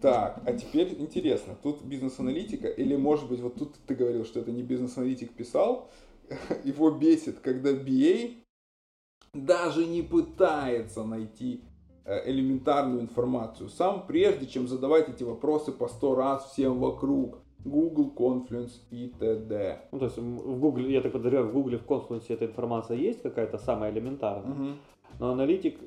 Так, а теперь интересно, тут бизнес-аналитика, или может быть вот тут ты говорил, что это не бизнес-аналитик писал, его бесит, когда BA даже не пытается найти э, элементарную информацию сам, прежде чем задавать эти вопросы по сто раз всем вокруг. Google, Confluence и т.д. Ну, то есть в Google, я так подозреваю, в Google, в Confluence эта информация есть какая-то самая элементарная, угу. но аналитик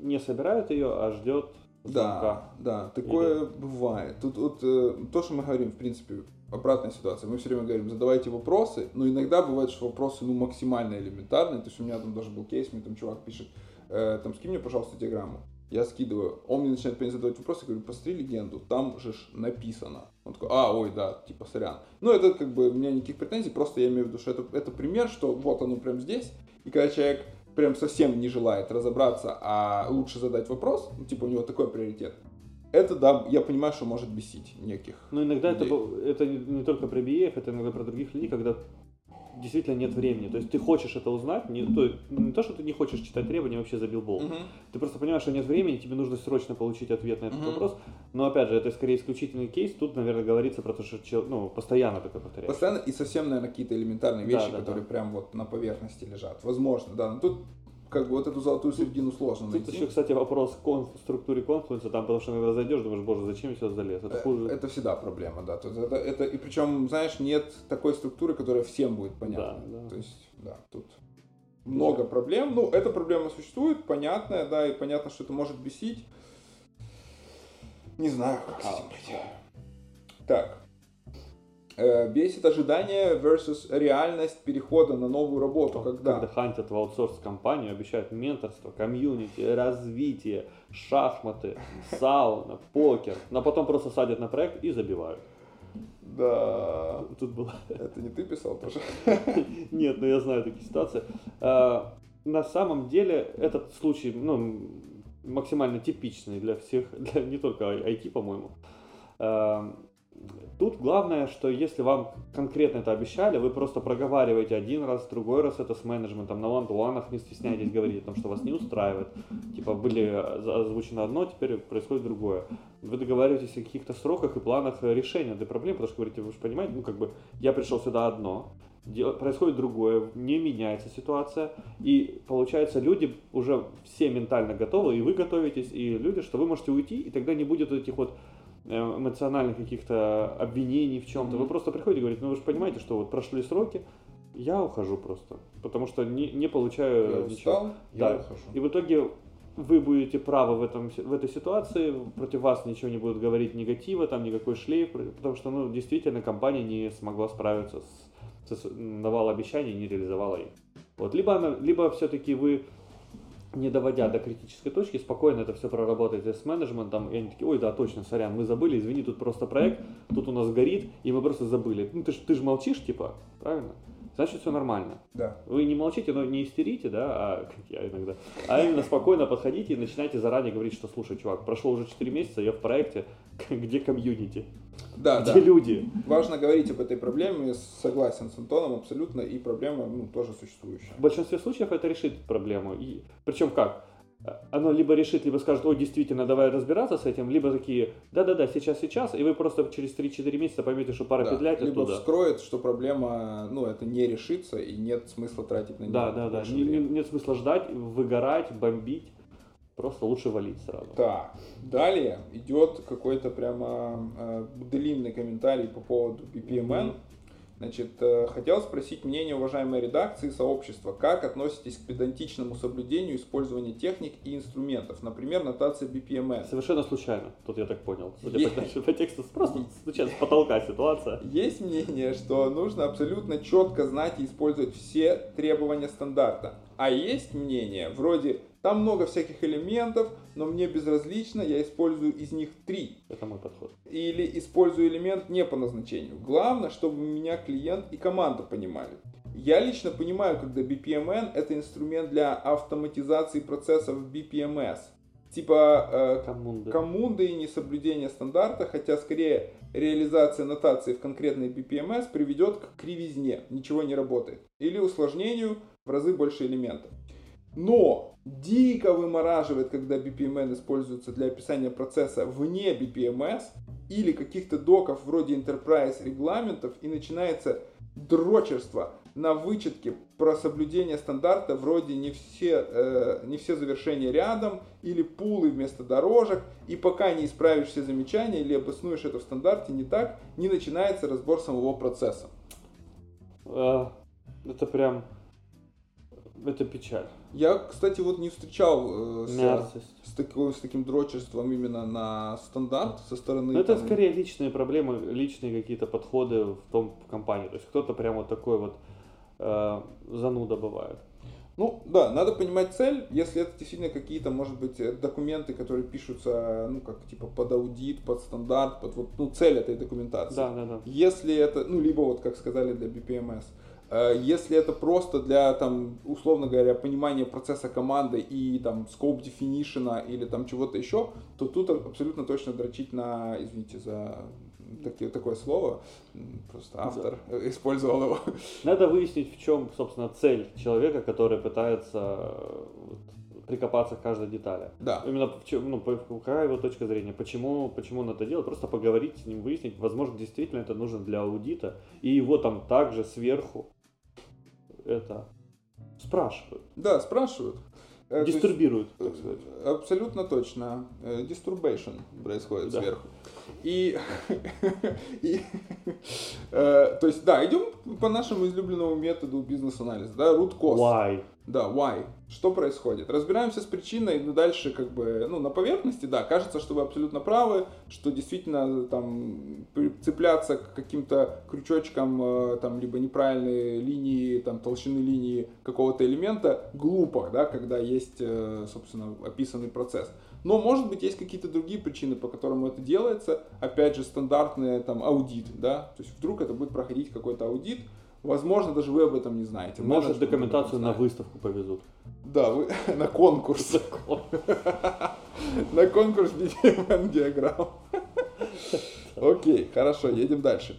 не собирает ее, а ждет да, да, такое Или... бывает. Тут вот э, то, что мы говорим, в принципе, обратная ситуация. Мы все время говорим, задавайте вопросы, но иногда бывает, что вопросы ну максимально элементарные. То есть у меня там даже был кейс, мне там чувак пишет, э, там скинь мне, пожалуйста, диаграмму. Я скидываю, он мне начинает задавать вопросы, говорю, посмотри легенду, там же написано. Он такой, а, ой, да, типа, сорян. Ну, это как бы, у меня никаких претензий, просто я имею в виду, что это, это пример, что вот оно прям здесь, и когда человек прям совсем не желает разобраться, а лучше задать вопрос, ну, типа, у него такой приоритет, это, да, я понимаю, что может бесить неких. Ну, иногда людей. это, это не только про BF, это иногда про других людей, когда действительно нет времени. То есть ты хочешь это узнать, не то, не то что ты не хочешь читать требования, вообще забил бол. Угу. Ты просто понимаешь, что нет времени, тебе нужно срочно получить ответ на этот угу. вопрос. Но опять же, это скорее исключительный кейс. Тут, наверное, говорится про то, что ну, постоянно такое повторяется. Постоянно и совсем, наверное, какие-то элементарные вещи, да, да, которые да. прям вот на поверхности лежат. Возможно, да. Но тут как бы вот эту золотую середину сложно найти. Тут еще, кстати, вопрос к структуре конфлюенса, там, потому что иногда зайдешь, думаешь, боже, зачем я сюда залез? Это, хуже. это всегда проблема, да. Есть это, это, и причем, знаешь, нет такой структуры, которая всем будет понятна. Да, да. То есть, да, тут много проблем. Ну, эта проблема существует, понятная, да, и понятно, что это может бесить. Не знаю, как с этим быть. Так, Э, бесит ожидание versus реальность перехода на новую работу. Когда, когда хантят в аутсорс компанию, обещают менторство, комьюнити, развитие, шахматы, сауна, покер, но потом просто садят на проект и забивают. Да. Тут было. Это не ты писал тоже? Нет, но я знаю такие ситуации. Э, на самом деле этот случай, ну, максимально типичный для всех, для не только IT, по-моему. Тут главное, что если вам конкретно это обещали, вы просто проговариваете один раз, другой раз это с менеджментом, на ван не стесняйтесь говорить о том, что вас не устраивает. Типа были озвучено одно, теперь происходит другое. Вы договариваетесь о каких-то сроках и планах решения этой проблемы, потому что говорите, вы же понимаете, ну как бы я пришел сюда одно, происходит другое, не меняется ситуация, и получается люди уже все ментально готовы, и вы готовитесь, и люди, что вы можете уйти, и тогда не будет этих вот эмоциональных каких-то обвинений в чем-то. Mm-hmm. Вы просто приходите и говорите, ну вы же понимаете, что вот прошли сроки, я ухожу просто, потому что не, не получаю я ничего. Устал, да. я ухожу. И в итоге вы будете правы в, этом, в этой ситуации, против вас ничего не будут говорить негатива, там никакой шлейф, потому что ну, действительно компания не смогла справиться с, с давала обещания и не реализовала их. Вот. Либо, она, либо все-таки вы не доводя до критической точки, спокойно это все проработаете с менеджментом, и они такие, ой, да, точно, сорян, мы забыли, извини, тут просто проект, тут у нас горит, и мы просто забыли. Ну, ты, ты же молчишь, типа, правильно? Значит, все нормально. Да. Вы не молчите, но не истерите, да, а, как я иногда, а именно спокойно подходите и начинайте заранее говорить, что, слушай, чувак, прошло уже 4 месяца, я в проекте, где комьюнити? Да, где да. люди? Важно говорить об этой проблеме, согласен с Антоном абсолютно, и проблема ну, тоже существующая. В большинстве случаев это решит проблему. И, причем как? Оно либо решит, либо скажет, ой, действительно, давай разбираться с этим, либо такие, да-да-да, сейчас, сейчас, и вы просто через 3-4 месяца поймете, что пора да, петлять либо оттуда. вскроет, что проблема, ну, это не решится, и нет смысла тратить на нее Да, да, да, не, нет смысла ждать, выгорать, бомбить. Просто лучше валить сразу. Так, далее идет какой-то прямо э, длинный комментарий по поводу BPMN. Значит, э, хотел спросить мнение уважаемой редакции и сообщества. Как относитесь к педантичному соблюдению использования техник и инструментов? Например, нотация BPMN. Совершенно случайно, тут я так понял. Судя Есть... по, по тексту, просто случайно с потолка ситуация. Есть мнение, что нужно абсолютно четко знать и использовать все требования стандарта. А есть мнение, вроде там много всяких элементов, но мне безразлично, я использую из них три. Это мой подход. Или использую элемент не по назначению. Главное, чтобы меня клиент и команда понимали. Я лично понимаю, когда BPMN это инструмент для автоматизации процессов BPMS. Типа э, коммунды. коммунды и несоблюдение стандарта, хотя скорее реализация нотации в конкретной BPMS приведет к кривизне, ничего не работает. Или усложнению в разы больше элементов. Но дико вымораживает, когда BPMN используется для описания процесса вне BPMS или каких-то доков вроде Enterprise регламентов и начинается дрочерство на вычетке про соблюдение стандарта вроде не все, э, не все завершения рядом или пулы вместо дорожек, и пока не исправишь все замечания или обоснуешь это в стандарте не так, не начинается разбор самого процесса. А, это прям это печаль. Я, кстати, вот не встречал э, с, с, таким, с таким дрочерством именно на стандарт со стороны. Но это там... скорее личные проблемы, личные какие-то подходы в том в компании. То есть кто-то прямо вот такой вот э, зануда бывает. Ну да, надо понимать цель, если это действительно какие-то, может быть, э, документы, которые пишутся, ну как типа под аудит, под стандарт, под вот, ну цель этой документации. Да, да, да. Если это, ну либо вот как сказали для BPMS, Э, если это просто для, там, условно говоря, понимания процесса команды и там scope definition или там чего-то еще, то тут абсолютно точно дрочить на, извините за такие, такое слово, просто автор да. использовал его. Надо выяснить, в чем, собственно, цель человека, который пытается прикопаться к каждой детали. Да. Именно ну, какая его точка зрения, почему, почему он это делает, просто поговорить с ним, выяснить, возможно, действительно это нужно для аудита, и его там также сверху это спрашивают. Да, спрашивают. Э, Дистурбируют, так сказать. Абсолютно точно. Disturbation э, происходит да. сверху. И, и э, то есть, да, идем по нашему излюбленному методу бизнес-анализа, да, root cause. Why? Да, why? Что происходит? Разбираемся с причиной, но дальше как бы, ну, на поверхности, да, кажется, что вы абсолютно правы, что действительно там цепляться к каким-то крючочкам, э, там, либо неправильной линии, там, толщины линии какого-то элемента глупо, да, когда есть, э, собственно, описанный процесс. Но, может быть, есть какие-то другие причины, по которым это делается. Опять же, стандартный там аудит, да, то есть вдруг это будет проходить какой-то аудит, Возможно, даже вы об этом не знаете. Может, документацию на выставку повезут. Да, вы на конкурс. На конкурс BDMN диаграмм. Окей, хорошо, едем дальше.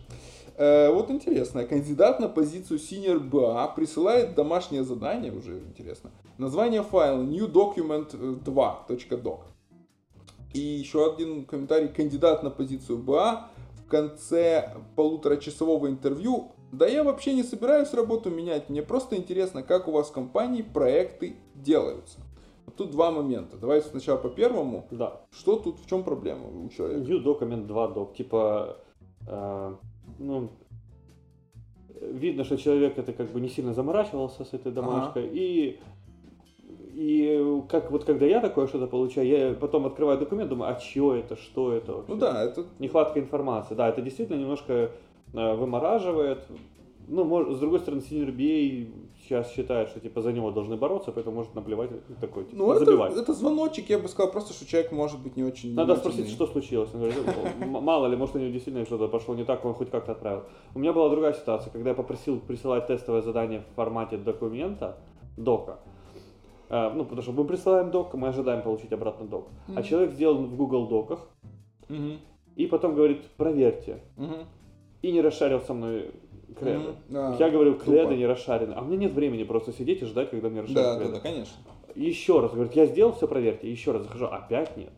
Э, вот интересно, кандидат на позицию Senior BA присылает домашнее задание, уже интересно, название файла new document 2.doc. И еще один комментарий, кандидат на позицию BA в конце полуторачасового интервью да я вообще не собираюсь работу менять, мне просто интересно, как у вас в компании проекты делаются. Вот тут два момента. Давайте сначала по первому. Да. Что тут, в чем проблема у человека? New document 2 doc. Типа, э, ну, видно, что человек это как бы не сильно заморачивался с этой домашкой. Ага. И и как вот когда я такое что-то получаю, я потом открываю документ, думаю, а что это, что это вообще? Ну да, это... Нехватка информации. Да, это действительно немножко вымораживает. Ну, может, с другой стороны, BA сейчас считает, что типа за него должны бороться, поэтому может наплевать такой, типа, ну, забивать. Это, это звоночек, я бы сказал, просто, что человек может быть не очень... Надо спросить, что случилось. Он говорит, мало ли, может, у него действительно что-то пошло не так, он хоть как-то отправил. У меня была другая ситуация, когда я попросил присылать тестовое задание в формате документа, дока. Э, ну, потому что мы присылаем док, мы ожидаем получить обратно док. Mm-hmm. А человек сделал в Google доках, mm-hmm. и потом говорит, проверьте. Mm-hmm и не расшарил со мной креды. Mm-hmm. Я говорю, креды тупо. не расшарены. А у меня нет времени просто сидеть и ждать, когда мне расшарят да, креды. Да, да, конечно. Еще раз, говорит, я сделал, все проверьте. Еще раз захожу, опять нет.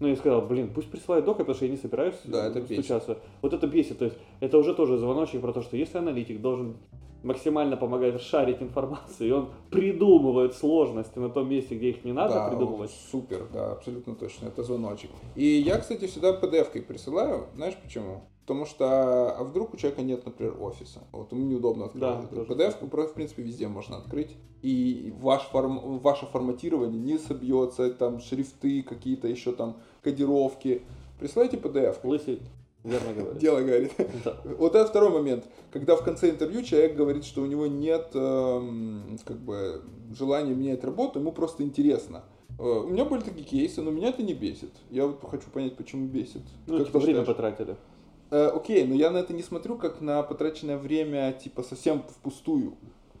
Ну, я сказал, блин, пусть присылает док, потому что я не собираюсь да, это стучаться. Бесит. Вот это бесит. То есть, это уже тоже звоночек про то, что если аналитик должен максимально помогать шарить информацию, и он придумывает сложности на том месте, где их не надо да, придумывать. Супер, да, абсолютно точно, это звоночек. И я, кстати, всегда PDF-кой присылаю, знаешь почему? Потому что, а вдруг у человека нет, например, офиса. Вот ему неудобно открывать. Да, PDF, в принципе, везде можно открыть. И ваш форм, ваше форматирование не собьется, там шрифты какие-то еще там, кодировки. Присылайте PDF. Лысый верно говорит. Дело говорит. Да. Вот это второй момент. Когда в конце интервью человек говорит, что у него нет э, как бы желания менять работу, ему просто интересно. Э, у меня были такие кейсы, но меня это не бесит. Я вот хочу понять, почему бесит. Ну, как типа время считаешь? потратили. Э, окей, но я на это не смотрю как на потраченное время, типа, совсем впустую.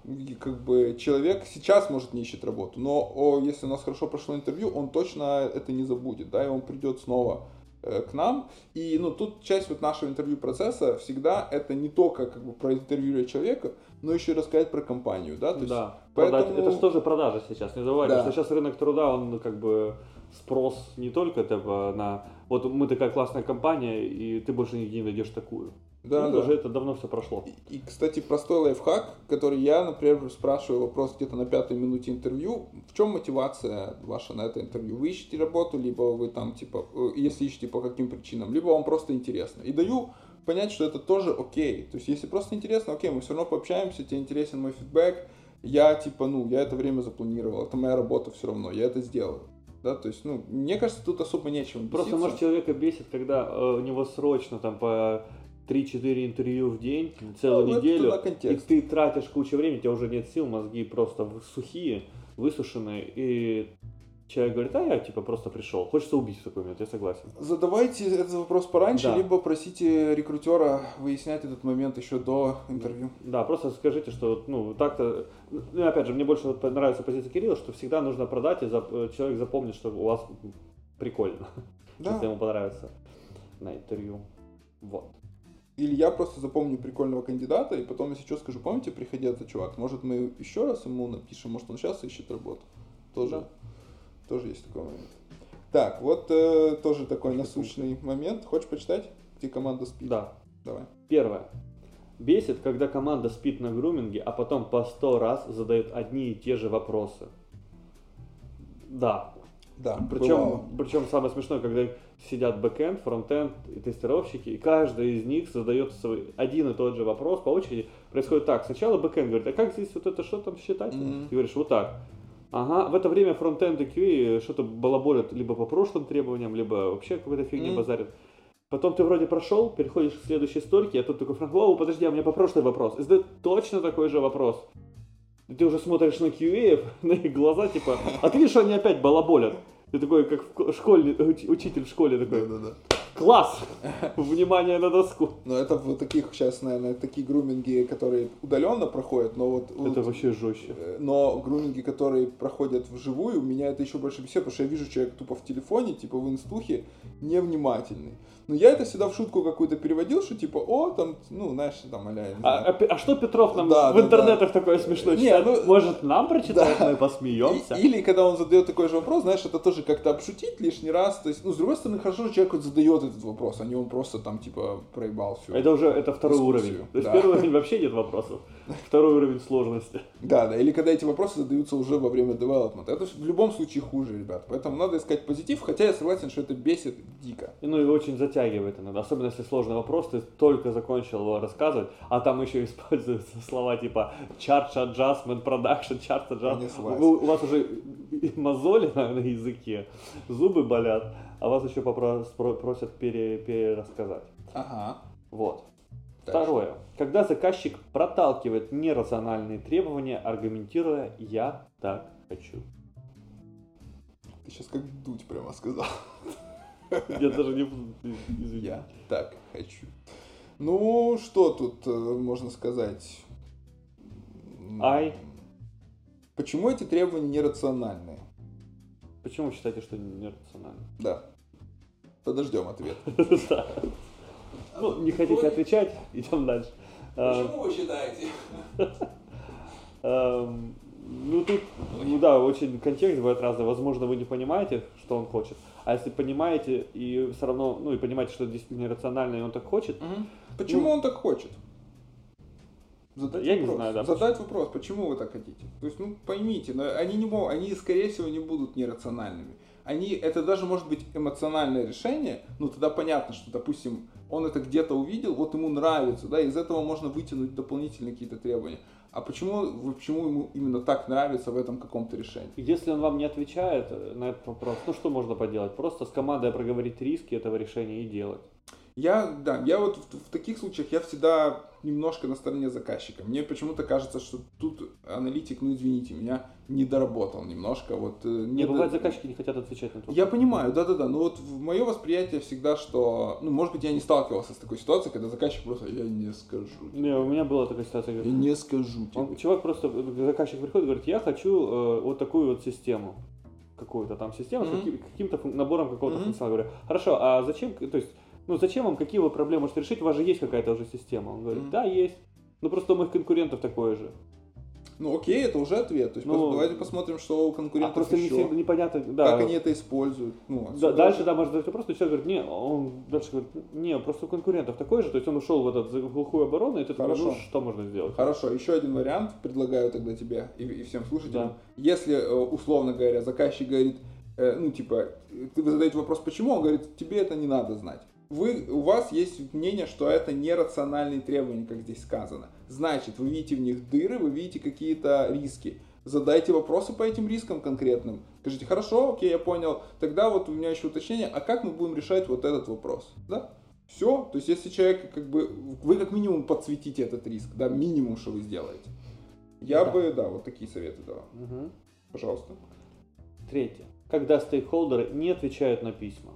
И, как бы человек сейчас, может, не ищет работу, но о, если у нас хорошо прошло интервью, он точно это не забудет, да, и он придет снова э, к нам. И ну, тут часть вот нашего интервью процесса всегда это не только как бы проинтервьюировать человека, но еще и рассказать про компанию, да? То есть, Да, поэтому- продать. Это же тоже продажа сейчас. Не забывайте, Да. что сейчас рынок труда, он ну, как бы спрос не только типа, на... Вот мы такая классная компания, и ты больше нигде не найдешь такую. Да, Ну, да. Уже это давно все прошло. И, и, кстати, простой лайфхак, который я, например, спрашиваю вопрос где-то на пятой минуте интервью. В чем мотивация ваша на это интервью? Вы ищете работу, либо вы там, типа, э, если ищете по каким причинам, либо вам просто интересно. И даю понять, что это тоже окей. То есть, если просто интересно, окей, мы все равно пообщаемся, тебе интересен мой фидбэк, я, типа, ну, я это время запланировал, это моя работа все равно, я это сделаю. Да, то есть, ну, мне кажется, тут особо Просто, беситься. может, человека бесит, когда э, у него срочно там по 3-4 интервью в день, целую Ну, неделю, и ты тратишь кучу времени, у тебя уже нет сил, мозги просто сухие, высушенные, и человек говорит, а я типа просто пришел. Хочется убить в такой момент, я согласен. Задавайте этот вопрос пораньше, Да. либо просите рекрутера выяснять этот момент еще до интервью. Да, просто скажите, что ну так-то, ну опять же, мне больше нравится позиция Кирилла, что всегда нужно продать, и человек запомнит, что у вас прикольно, Да. если ему понравится на интервью. Вот. Или я просто запомню прикольного кандидата, и потом, если что, скажу, помните, приходил этот чувак, может, мы еще раз ему напишем, может, он сейчас ищет работу. Тоже, Да. Тоже есть такой момент. Так, вот э, тоже такой насущный момент. Хочешь почитать, где команда спит? Да. Давай. Первое. Бесит, когда команда спит на груминге, а потом по сто раз задает одни и те же вопросы. Да. Да, Причем, бывало. причем самое смешное, когда сидят бэкэнд, фронтенд и тестировщики, и каждый из них задает свой один и тот же вопрос по очереди. Происходит так. Сначала бэкэнд говорит, а как здесь вот это что там считать? Мгм. Ты говоришь, вот так. Ага, в это время фронтенд и QA что-то балаболят либо по прошлым требованиям, либо вообще какой-то фигни Мгм. базарят. Потом ты вроде прошел, переходишь к следующей стойке, а тут такой фронт, «Воу, подожди, а у меня по прошлый вопрос. И задает точно такой же вопрос. И ты уже смотришь на QA, на их глаза, типа, а ты видишь, что они опять балаболят. Ты такой, как в ко- школе, уч- учитель в школе такой, Да-да-да. Класс, внимание на доску. Но это в таких сейчас, наверное, такие груминги, которые удаленно проходят, но вот... Это вот, вообще жестче. э, Но груминги, которые проходят вживую, меня это еще больше бесит, потому что я вижу человека тупо в телефоне, типа в инстухе, невнимательный. Но я это всегда в шутку какую-то переводил, что типа, о, там, ну, знаешь, там, аля, не А, знаю. а пе- а что Петров нам Да, в да, интернетах такое смешное Не, читает? ну- Может, нам прочитает, Да. мы посмеемся? И- или когда он задает такой же вопрос, знаешь, это тоже как-то обшутить лишний раз. То есть, ну, с другой стороны, хорошо, что человек вот задает этот вопрос, а не он просто там, типа, проебал все. Это уже это второй Дискуссию, уровень. То есть да. первый уровень вообще нет вопросов. Второй уровень сложности. Да, да, или когда эти вопросы задаются уже во время development. Это в любом случае хуже, ребят. Поэтому надо искать позитив, хотя я согласен, что это бесит дико. И, ну и очень затягивает иногда. Особенно если сложный вопрос, ты только закончил его рассказывать, а там еще используются слова типа charge adjustment, production, charge adjustment. Вы- у вас уже мозоли на, на языке, зубы болят, а вас еще попро- спро- просят пере- перерассказать. Ага. Вот. Так Второе. Когда заказчик проталкивает нерациональные требования, аргументируя «я так хочу». Ты сейчас как дуть прямо сказал. Я даже не... Извини. Я так хочу. Ну, что тут э, можно сказать? Ай. Почему эти требования нерациональные? Почему вы считаете, что нерационально? Да. Подождем ответ. Ну, не хотите отвечать, идем дальше. А, вы считаете? Ну, тут, ну да, очень контекст бывает разный. Возможно, вы не понимаете, что он хочет. А если понимаете и все равно, ну и понимаете, что это действительно рационально, и он так хочет, Почему Ну, он так хочет? Задать я не вопрос. знаю, да, Задать вопрос, почему вы так хотите. То есть, ну, поймите, но они не могут, они, скорее всего, не будут нерациональными. Они, это даже может быть эмоциональное решение, ну, тогда понятно, что, допустим, он это где-то увидел, вот ему нравится, да, из этого можно вытянуть дополнительные какие-то требования. А почему, почему ему именно так нравится в этом каком-то решении? если он вам не отвечает э, на этот вопрос, ну что можно поделать? Просто с командой проговорить риски этого решения и делать. Я, да, я вот в, в таких случаях я всегда немножко на стороне заказчика. Мне почему-то кажется, что тут аналитик, ну извините, меня не доработал немножко. Вот, э, Не, не бывает до- заказчики не хотят отвечать на это. Я понимаю, да-да-да, но вот в мое восприятие всегда, что, ну, может быть, я не сталкивался с такой ситуацией, когда заказчик просто, я не скажу. тебе». Не, у меня была такая ситуация. Я говорю, не скажу тебе. Он- чувак просто, э, заказчик приходит и говорит, я хочу э, вот такую вот систему. какую-то там систему, Мгм. с каким- каким-то фун- набором какого-то Мгм. функционала. Говорю, хорошо, а зачем, то есть, ну зачем вам, какие вы проблемы можете решить, у вас же есть какая-то уже система. Он говорит, да, есть. Ну просто у моих конкурентов такое же. Ну окей, это уже ответ. То есть Ну, просто давайте посмотрим, что у А конкурентов просто не еще. всегда непонятно, да. Как они это используют. Ну, Да, дальше, да, может задать вопрос, но человек говорит, не, он дальше говорит, не, просто у конкурентов такой же, то есть он ушел в этот глухую оборону, и ты такой, ну, Хорошо. что можно сделать? Хорошо, еще один вариант предлагаю тогда тебе и, и всем слушателям. Да. Если, э, условно говоря, заказчик говорит, э, ну, типа, ты вы задаете вопрос, почему, он говорит, тебе это не надо знать. Вы, у вас есть мнение, что это нерациональные требования, как здесь сказано. Значит, вы видите в них дыры, вы видите какие-то риски. Задайте вопросы по этим рискам конкретным. Скажите, хорошо, окей, я понял. Тогда вот у меня еще уточнение, а как мы будем решать вот этот вопрос? Да? Все. То есть, если человек, как бы, вы как минимум подсветите этот риск, да, минимум, что вы сделаете. Я Да. бы, да, вот такие советы давал. Мгм. Пожалуйста. Третье. Когда стейкхолдеры не отвечают на письма.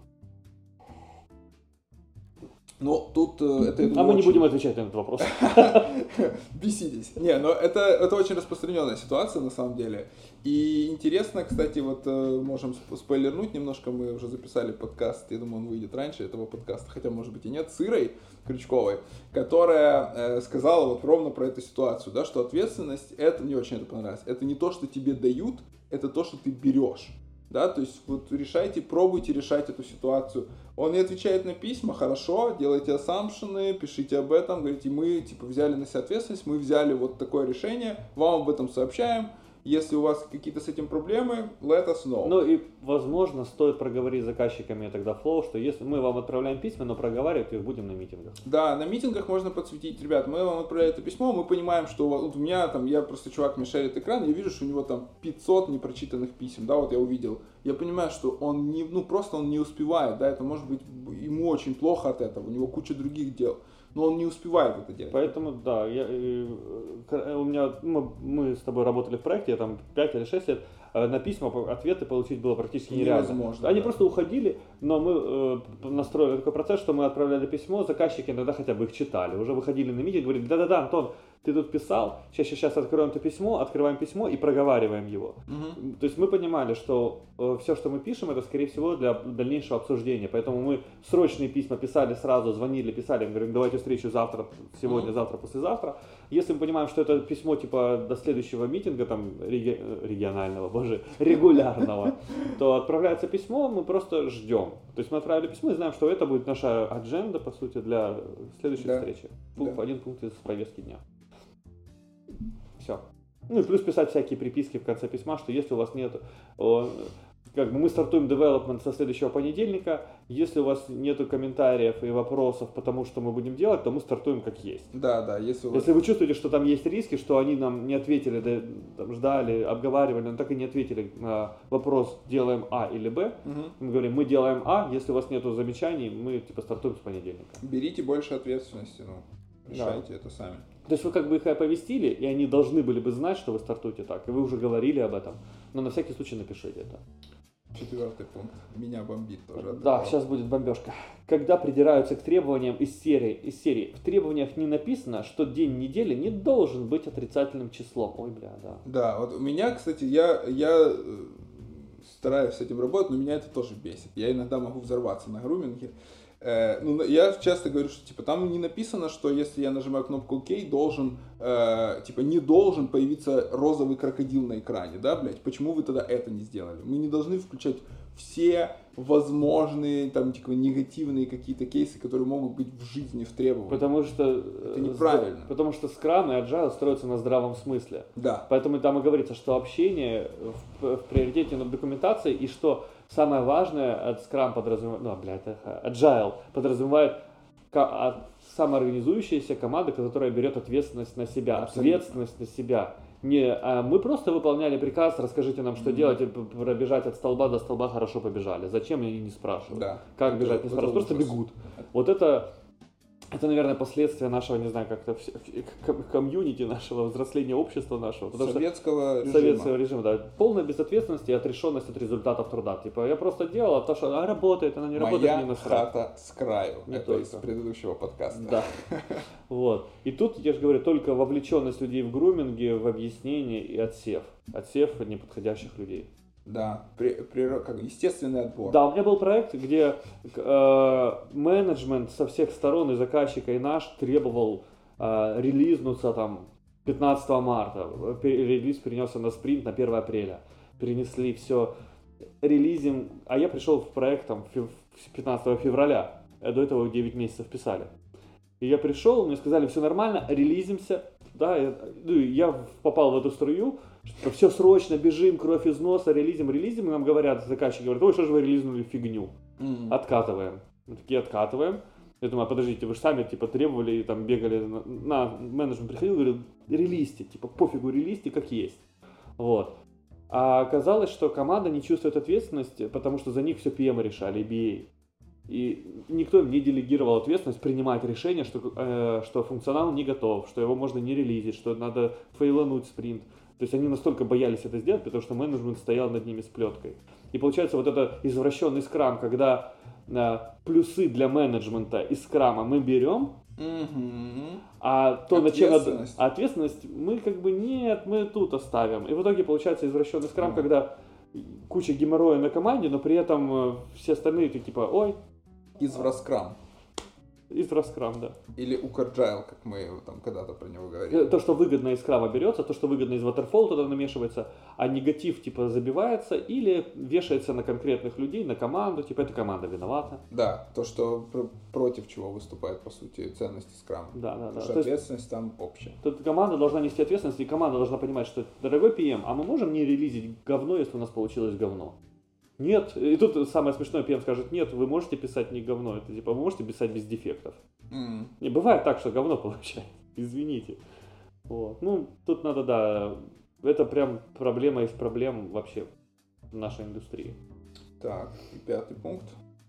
Но тут э, это... я А думаю, мы не очень- будем отвечать на этот вопрос. Беситесь. Не, но это, это очень распространенная ситуация на самом деле. И интересно, кстати, вот э, можем сп- спойлернуть немножко, мы уже записали подкаст, я думаю, он выйдет раньше этого подкаста, хотя, может быть, и нет, с Ирой Крючковой, которая э, сказала вот ровно про эту ситуацию, да, что ответственность, это, мне очень это понравилось, это не то, что тебе дают, это то, что ты берешь. Да, то есть вот решайте, пробуйте решать эту ситуацию. Он не отвечает на письма, хорошо, делайте ассампшены, пишите об этом, говорите, мы типа взяли на себя ответственность, мы взяли вот такое решение, вам об этом сообщаем. Если у вас какие-то с этим проблемы, let us know. Ну и, возможно, стоит проговорить с заказчиками тогда флоу, что если мы вам отправляем письма, но проговаривать их будем на митингах. Да, на митингах можно подсветить, ребят, мы вам отправляем это письмо, мы понимаем, что у вас- вот у меня там, я просто чувак мне шарит экран, я вижу, что у него там 500 непрочитанных писем, да, вот я увидел. Я понимаю, что он не, ну просто он не успевает, да, это может быть ему очень плохо от этого, у него куча других дел, но он не успевает это делать. Поэтому, да, я, э, к- у меня, мы, мы с тобой работали в проекте, я там 5 или 6 лет, э, на письма ответы получить было практически нереально. Невозможно, Они да. просто уходили, но мы э, настроили такой процесс, что мы отправляли письмо, заказчики иногда хотя бы их читали. Уже выходили на митинг, говорили, да-да-да, Антон, ты тут писал, сейчас, сейчас откроем это письмо, открываем письмо и проговариваем его. Мгм. То есть мы понимали, что все, что мы пишем, это скорее всего для дальнейшего обсуждения. Поэтому мы срочные письма писали сразу, звонили, писали, им говорим, давайте встречу завтра, сегодня, Мгм. завтра, послезавтра. Если мы понимаем, что это письмо типа до следующего митинга, там, реги- э, регионального, боже, регулярного, то отправляется письмо, мы просто ждем. То есть мы отправили письмо и знаем, что это будет наша адженда, по сути, для следующей встречи. Один пункт из повестки дня. Все. Ну и плюс писать всякие приписки в конце письма, что если у вас нет, о, как бы мы стартуем development со следующего понедельника, если у вас нету комментариев и вопросов по тому, что мы будем делать, то мы стартуем как есть. Да, да, если у вас... Если вы чувствуете, что там есть риски, что они нам не ответили, да, там, ждали, обговаривали, но так и не ответили на вопрос, делаем А или Б, Мгм. мы говорим, мы делаем А, если у вас нету замечаний, мы типа стартуем с понедельника. Берите больше ответственности, ну, Да. решайте это сами. То есть вы как бы их оповестили, и они должны были бы знать, что вы стартуете так, и вы уже говорили об этом, но на всякий случай напишите это. Четвертый пункт. Меня бомбит тоже. Да, сейчас будет бомбежка. Когда придираются к требованиям из серии, из серии, в требованиях не написано, что день недели не должен быть отрицательным числом. Ой, бля, да. Да, вот у меня, кстати, я, я э, стараюсь с этим работать, но меня это тоже бесит. Я иногда могу взорваться на груминге. Э, ну, я часто говорю, что типа там не написано, что если я нажимаю кнопку OK, должен, э, типа, не должен появиться розовый крокодил на экране, да, блядь? Почему вы тогда это не сделали? Мы не должны включать все возможные, там, типа, негативные какие-то кейсы, которые могут быть в жизни в требовании. Потому что... э, Это неправильно. зд- Потому что Scrum и Agile строятся на здравом смысле. Да. Поэтому там и говорится, что общение в, в приоритете над документацией, и что самое важное от Scrum подразумевает, ну, бля, это Agile подразумевает а- самоорганизующаяся команда, которая берет ответственность на себя. Абсолютно. Ответственность на себя. Не, а мы просто выполняли приказ, расскажите нам, что Мгм. делать, и пробежать от столба до столба хорошо побежали. Зачем, они не спрашивают. Да. Как Это- бежать, не это спрашивают, просто бегут. Вот это, это, наверное, последствия нашего, не знаю, как-то комьюнити нашего, взросления общества нашего. Потому что Советского режима. советского режима, да, полная безответственность и отрешенность от результатов труда. Типа, я просто делал, а то, что она работает, она не работает, Моя мне насрать. хата с краю. Не Это только. из предыдущего подкаста. Да. Вот. И тут, я же говорю, только вовлеченность людей в груминге, в объяснение и отсев. Отсев неподходящих людей. Да, при, при- как, естественный отбор. Да, у меня был проект, где э, менеджмент со всех сторон, и заказчика, и наш, требовал э, релизнуться там 15 марта. Релиз перенесся на спринт на 1 апреля. Перенесли все. Релизим, а я пришел в проект там фев- 15 февраля. А До этого 9 месяцев писали. И я пришел, мне сказали, все нормально, релизимся. Да, я, ну, я попал в эту струю, все срочно, бежим, кровь из носа, релизим, релизим. И нам говорят, заказчики говорят, ой, что же вы релизнули фигню. М. Откатываем. Мы такие откатываем. Я думаю, а подождите, вы же сами типа требовали и там бегали на, на- менеджмент приходил, говорил, релизьте, типа пофигу релизьте как есть. Вот. А оказалось, что команда не чувствует ответственности, потому что за них все PM решали, и BA. И никто им не делегировал ответственность принимать решение, что, э, что функционал не готов, что его можно не релизить, что надо фейлануть спринт. То есть они настолько боялись это сделать, потому что менеджмент стоял над ними с плеткой. И получается вот это извращенный скрам, когда э, плюсы для менеджмента из скрама мы берем, а то, на чем Ответственность. а ответственность мы как бы нет, мы тут оставим. И в итоге получается извращенный скрам, когда куча геморроя на команде, но при этом э, все остальные такие типа, ой, Из Скрам. извраскрам, да. Или Укрджайл, как мы там когда-то про него говорили. Э, То, что выгодно из скрама берется, то, что выгодно из waterfall туда намешивается, а негатив типа забивается или вешается на конкретных людей, на команду, типа эта команда виновата. Да, то, что пр- против чего выступает, по сути, ценности скрама. Да, да, да. Потому что То есть ответственность там общая. Тут команда должна нести ответственность, и команда должна понимать, что дорогой PM, а мы можем не релизить говно, если у нас получилось говно? Нет. И тут самое смешное, PM скажет, нет, вы можете писать не говно, это типа, вы можете писать без дефектов. М. Не бывает так, что говно получается. Извините. Вот. Ну, тут надо, да, это прям проблема из проблем вообще в нашей индустрии. Так, и пятый пункт.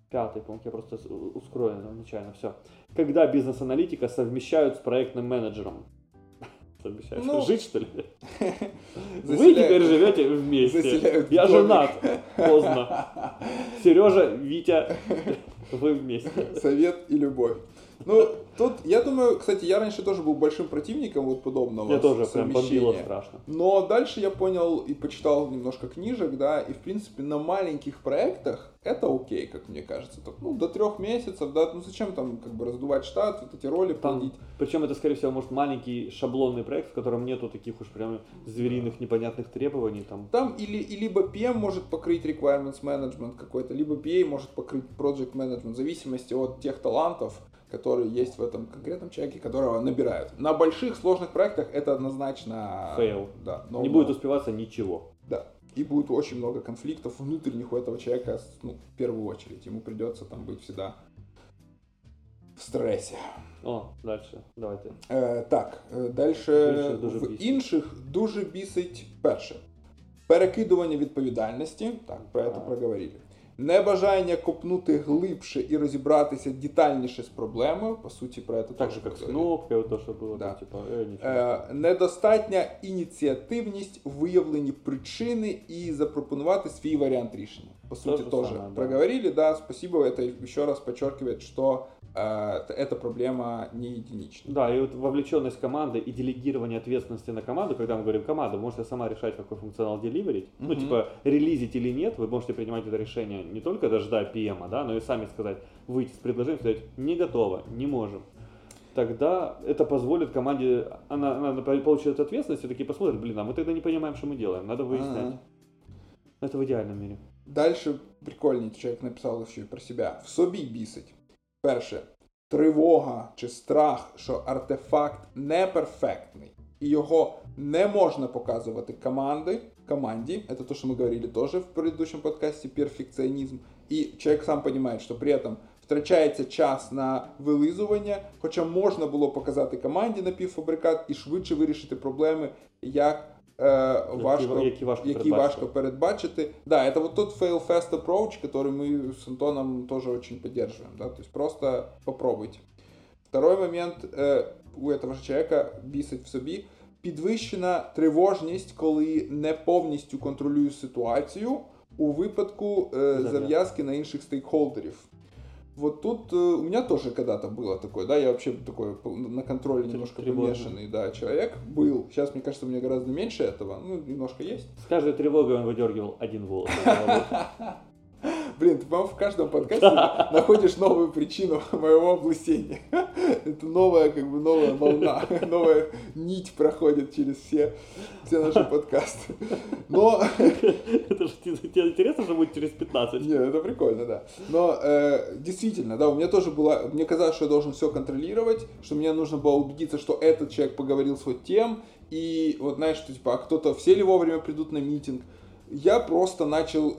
Пятый пункт, я просто с- ускрою нечаянно, все. Когда бизнес-аналитика совмещают с проектным менеджером. Совмещают. Ну, Жить, что ли? Вы теперь живете вместе. Я женат. Поздно. Сережа, Витя, вы вместе. Совет и любовь. Ну, тут, я думаю, кстати, я раньше тоже был большим противником вот подобного Мне тоже прям бомбило страшно. Но дальше я понял и почитал немножко книжек, да, и в принципе на маленьких проектах это окей, как мне кажется. Так, ну, до трех месяцев, да, ну зачем там как бы раздувать штат, вот эти роли Там, плодить. причем это, скорее всего, может маленький шаблонный проект, в котором нету таких уж прям звериных непонятных требований. Там. Там или, и либо PM может покрыть requirements management какой-то, либо PA может покрыть project management, в зависимости от тех талантов, которые есть в этом конкретном человеке, которого набирают. На больших сложных проектах это однозначно... Fail. Да, Не no-no. будет успеваться ничего. Да. И будет очень много конфликтов внутренних у этого человека, ну, в первую очередь. Ему придется там быть всегда в стресі. О, дальше. Давайте. Е, так, е, далі Інших дуже в бісить. інших дуже бісить перше. Перекидування відповідальності, так, про це Так. проговорили. Небажання копнути глибше і розібратися детальніше з проблемою, по суті, про це Так же, як поговорили. то, що було Да. типу, э. Е, недостатня ініціативність виявлені причини і запропонувати свій варіант рішення. По То сути, же тоже самое, да. проговорили, да, спасибо, это еще раз подчеркивает, что э, эта проблема не единична. Да, и вот вовлеченность команды и делегирование ответственности на команду, когда мы говорим команда, можете сама решать, какой функционал деливерить. Ну, Мгм. типа, релизить или нет, вы можете принимать это решение не только дождать PM, да, но и сами сказать, выйти с предложением, сказать, не готово, не можем. Тогда это позволит команде, она, она получит ответственность и такие посмотрят, блин, а мы тогда не понимаем, что мы делаем, надо выяснять. Ага. Это в идеальном мире. Дальше прикольний чоловік написав ще й про себе. В собі бісить. Перше, тривога чи страх, що артефакт неперфектний, і його не можна показувати команди, команді. Это то, что мы говорили тоже в предыдущем подкасте, перфекционизм. І чоловік сам розуміє, що при этом втрачається час на вилизування, хоча можна було показати команді напівфабрикат і швидше вирішити проблеми, як е, важко, які важко які передбачити. важко передбачити. Да, это вот тот fail fast approach, который мы с Антоном тоже очень поддерживаем, да, то есть просто попробуйте. Второй момент е, у этого же человека бісить в собі підвищена тривожність, коли не повністю контролюю ситуацію у випадку е, Зав'язки. зав'язки на інших стейкхолдерів. Вот тут э, у меня тоже когда-то было такое, да, я вообще такой на контроле немножко Тревожный. помешанный, да, человек был. Сейчас, мне кажется, у меня гораздо меньше этого, ну, немножко есть. С каждой тревогой он выдергивал один волос. Блин, ты, по-моему, в каждом подкасте находишь новую причину моего облысения. Это новая, как бы, новая волна, новая нить проходит через все, все наши подкасты. Но... Это же тебе интересно же будет через 15. Нет, это прикольно, да. Но э, действительно, да, у меня тоже было... Мне казалось, что я должен все контролировать, что мне нужно было убедиться, что этот человек поговорил с вот тем, и вот знаешь, что типа, а кто-то, все ли вовремя придут на митинг. Я просто начал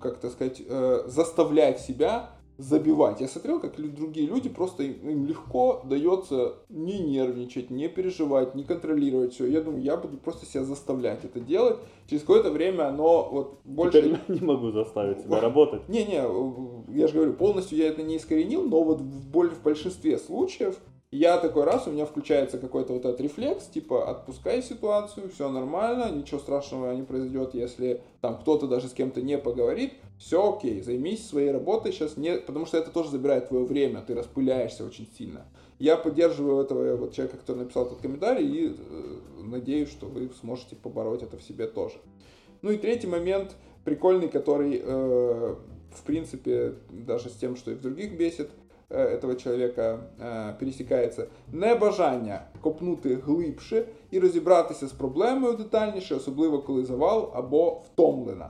как это сказать, э, заставлять себя забивать. Я смотрел, как другие люди просто им легко дается не нервничать, не переживать, не контролировать все. Я думаю, я буду просто себя заставлять это делать. Через какое-то время оно вот больше... Теперь не могу заставить себя работать. Не-не, я же говорю, полностью я это не искоренил, но вот в, в большинстве случаев я такой раз, у меня включается какой-то вот этот рефлекс, типа отпускай ситуацию, все нормально, ничего страшного не произойдет, если там кто-то даже с кем-то не поговорит, все окей, займись своей работой сейчас, не, потому что это тоже забирает твое время, ты распыляешься очень сильно. Я поддерживаю этого вот человека, который написал этот комментарий, и э, надеюсь, что вы сможете побороть это в себе тоже. Ну и третий момент, прикольный, который, э, в принципе, даже с тем, что и в других бесит, этого человека е, пересікається небажання копнути глибше і розібратися з проблемою детальніше, особливо коли завал або втомлена.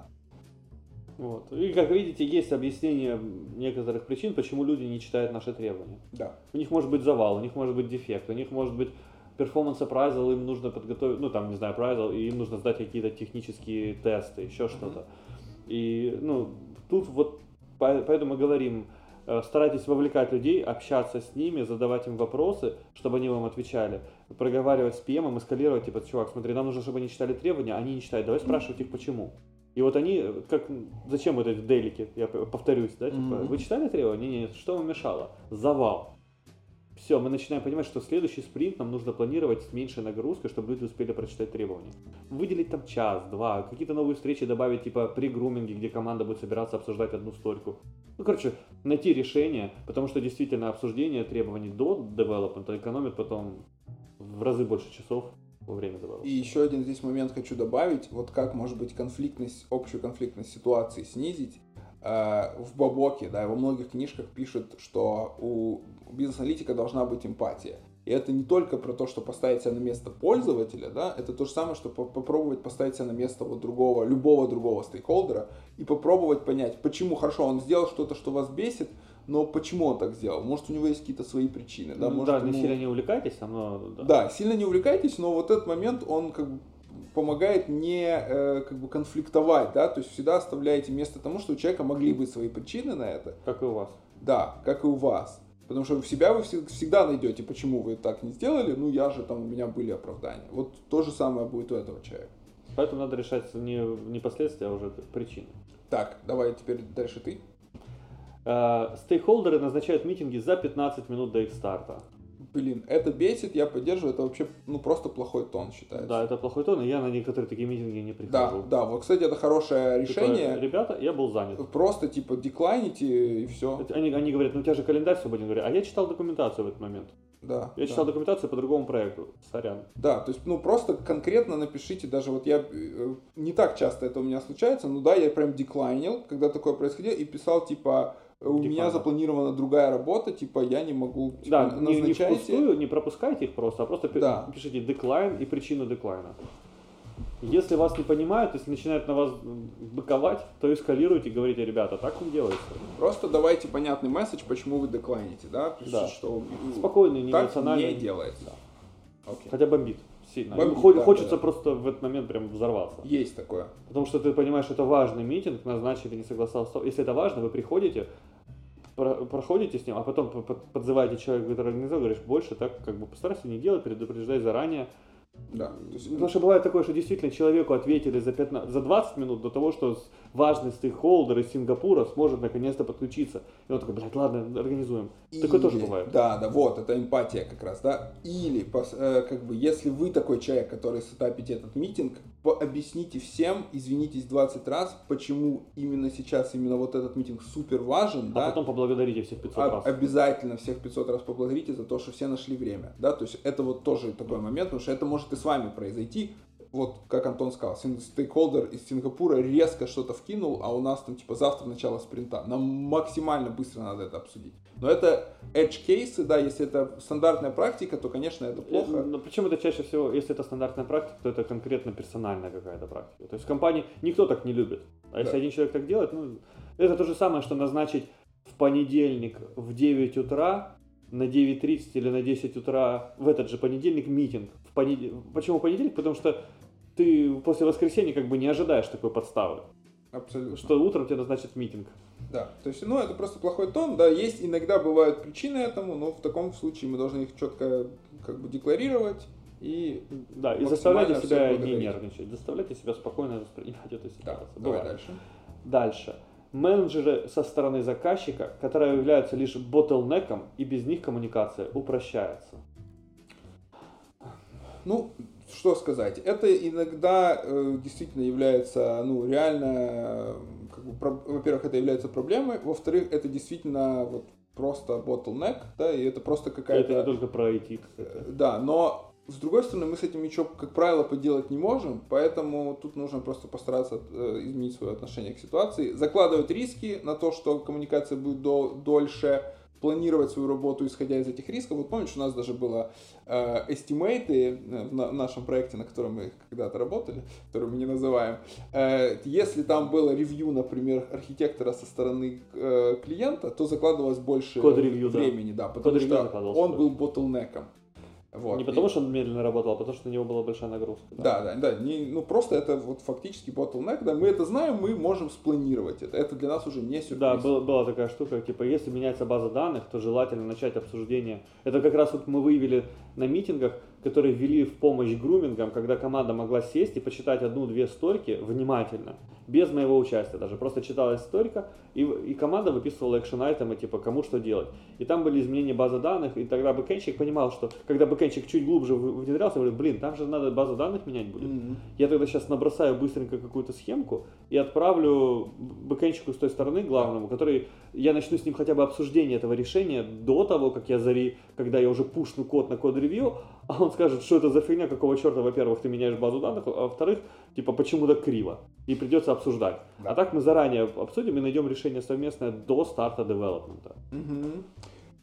Вот. И как видите, есть объяснение некоторых причин, почему люди не читают наши требования. Да. У них может быть завал, у них может быть дефект, у них может быть перформанс appraisal, им нужно подготовить, ну там, не знаю, appraisal, и им нужно сдать какие-то технические тесты, еще mm-hmm. что-то. И, ну, тут вот поэтому мы говорим, Э, старайтесь вовлекать людей, общаться с ними, задавать им вопросы, чтобы они вам отвечали, проговаривать с ПМом, эскалировать, типа, чувак, смотри, нам нужно, чтобы они читали требования, они не читают, давай спрашивать их почему. И вот они, как, зачем вот эти делики, я повторюсь, да, типа, mm-hmm. вы читали требования? Нет, нет, что вам мешало? Завал. Все, мы начинаем понимать, что следующий спринт нам нужно планировать с меньшей нагрузкой, чтобы люди успели прочитать требования. Выделить там час, два, какие-то новые встречи добавить, типа при груминге, где команда будет собираться обсуждать одну стойку. Ну, короче, найти решение, потому что действительно обсуждение требований до девелопмента экономит потом в разы больше часов во время девелопмента. И еще один здесь момент хочу добавить, вот как может быть конфликтность, общую конфликтность ситуации снизить. Э, в Бабоке, да, во многих книжках пишут, что у бизнес-аналитика должна быть эмпатия. И это не только про то, что поставить себя на место пользователя, да, это то же самое, что попробовать поставить себя на место вот другого, любого другого стейкхолдера и попробовать понять, почему, хорошо, он сделал что-то, что вас бесит, но почему он так сделал? Может, у него есть какие-то свои причины, да? Может, да, ему... сильно не увлекайтесь, но... Да. да, сильно не увлекайтесь, но вот этот момент, он как бы помогает не э, как бы конфликтовать, да, то есть всегда оставляете место тому, что у человека могли быть свои причины на это. Как и у вас. Да, как и у вас. Потому что в себя вы всегда найдете, почему вы так не сделали, ну я же там, у меня были оправдания. Вот то же самое будет у этого человека. Поэтому надо решать не, не последствия, а уже причины. Так, давай теперь дальше ты. Э, стейкхолдеры назначают митинги за 15 минут до их старта блин, это бесит, я поддерживаю, это вообще, ну, просто плохой тон считается. Да, это плохой тон, и я на некоторые такие митинги не прихожу. Да, да, вот, кстати, это хорошее типа, решение. Типа, ребята, я был занят. Просто, типа, деклайните и все. Они, они говорят, ну, у тебя же календарь свободен, говорят, а я читал документацию в этот момент. Да. Я читал документацию по другому проекту, сорян. Да, то есть, ну, просто конкретно напишите, даже вот я, э, не так часто это у меня случается, но да, я прям деклайнил, когда такое происходило, и писал, типа, у Декана. меня запланирована другая работа, типа я не могу типа, да, назначайте. Не, не впустую, не пропускайте их просто, а просто да. пишите деклайн и причину деклайна. Если вас не понимают, если начинают на вас быковать, то эскалируйте и говорите, ребята, так не делается. Просто давайте понятный месседж, почему вы деклайните, да? Пишите, да. что спокойный, не так не делается. Okay. Хотя бомбит сильно. Бомбит, Хо- да, хочется да, просто в этот момент прям взорваться. Есть такое. Потому что ты понимаешь, что это важный митинг, назначили, не согласовался. Если это важно, вы приходите, проходите с ним, а потом подзываете человека, который организовал, говоришь, больше так как бы постарайся не делать, предупреждай заранее. Да. Есть, Потому что бывает такое, что действительно человеку ответили за, 15, за 20 минут до того, что важный стейкхолдер из Сингапура сможет наконец-то подключиться. И он такой, блядь, ладно, организуем. Или, Такое тоже бывает. Да, да, вот, это эмпатия как раз, да. Или, э, как бы, если вы такой человек, который сетапите этот митинг, объясните всем, извинитесь 20 раз, почему именно сейчас именно вот этот митинг супер важен, А да. потом поблагодарите всех 500 А- раз. обязательно всех 500 раз поблагодарите за то, что все нашли время, да, то есть это вот тоже такой момент, потому что это может и с вами произойти, вот как Антон сказал, стейкхолдер из Сингапура резко что-то вкинул, а у нас там типа завтра начало спринта, нам максимально быстро надо это обсудить. Но это edge кейсы, да, если это стандартная практика, то, конечно, это плохо. Но причем это чаще всего, если это стандартная практика, то это конкретно персональная какая-то практика. То есть в компании никто так не любит. А если Да. один человек так делает, ну, это то же самое, что назначить в понедельник в 9 утра на 9.30 или на 10 утра в этот же понедельник митинг. В понед... Почему понедельник? Потому что ты после воскресенья как бы не ожидаешь такой подставы. Абсолютно. Что утром тебе назначат митинг. Да, то есть, ну, это просто плохой тон, да, есть иногда бывают причины этому, но в таком случае мы должны их четко как бы декларировать и Да, и заставляйте себя не нервничать. Заставляйте себя спокойно воспринимать эту да, ситуацию. давай Бывает. дальше. Дальше. Менеджеры со стороны заказчика, которые являются лишь ботлнеком, и без них коммуникация упрощается. Ну, что сказать, это иногда э, действительно является, ну, реально, э, как бы, про- во-первых, это является проблемой, во-вторых, это действительно вот просто bottleneck, да, и это просто какая-то... Это не только про IT, Э, кстати. Да, но с другой стороны, мы с этим ничего, как правило, поделать не можем, поэтому тут нужно просто постараться э, изменить свое отношение к ситуации, закладывать риски на то, что коммуникация будет дол- дольше, планировать свою работу, исходя из этих рисков. Вот помнишь, у нас даже было э, эстимейты э, в на- в нашем проекте, на котором мы когда-то работали, который мы не называем. Э, если там было ревью, например, архитектора со стороны э, клиента, то закладывалось больше Код-ревью, да. времени, да, потому что он был ботлнеком. Вот. Не И- потому, что он медленно работал, а потому, что на него была большая нагрузка. Да, да, да. Не, ну просто это вот фактически bottleneck, да. Мы это знаем, мы можем спланировать это. Это для нас уже не сюрприз. Да, была, была такая штука, типа, если меняется база данных, то желательно начать обсуждение. Это как раз вот мы выявили на митингах, которые ввели в помощь грумингам, когда команда могла сесть и почитать одну-две стойки внимательно, без моего участия даже. Просто читалась стойка, и, и команда выписывала экшен айтемы, типа, кому что делать. И там были изменения базы данных, и тогда бэкэнщик понимал, что когда бэкэнщик чуть глубже внедрялся, говорит, блин, там же надо базу данных менять будет. Мгм. Я тогда сейчас набросаю быстренько какую-то схемку и отправлю бэкэнщику с той стороны главному, который я начну с ним хотя бы обсуждение этого решения до того, как я зари, когда я уже пушну код на код ревью, а он скажет, что это за фигня, какого черта, во-первых, ты меняешь базу данных, а во-вторых, типа, почему так криво, и придется обсуждать. Да. А так мы заранее обсудим и найдем решение совместное до старта девелопмента. Мгм.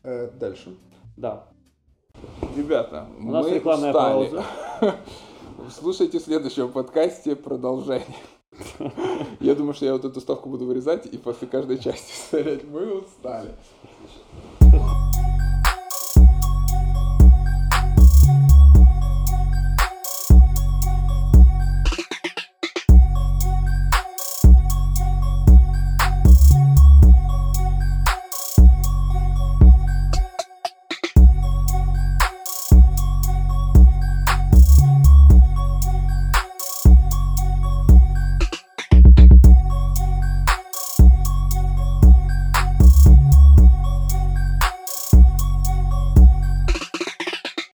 Э, дальше. Да. Ребята, У нас мы рекламная устали. пауза. Слушайте в следующем подкасте продолжение. Я думаю, что я вот эту ставку буду вырезать и после каждой части ставить. Мы устали.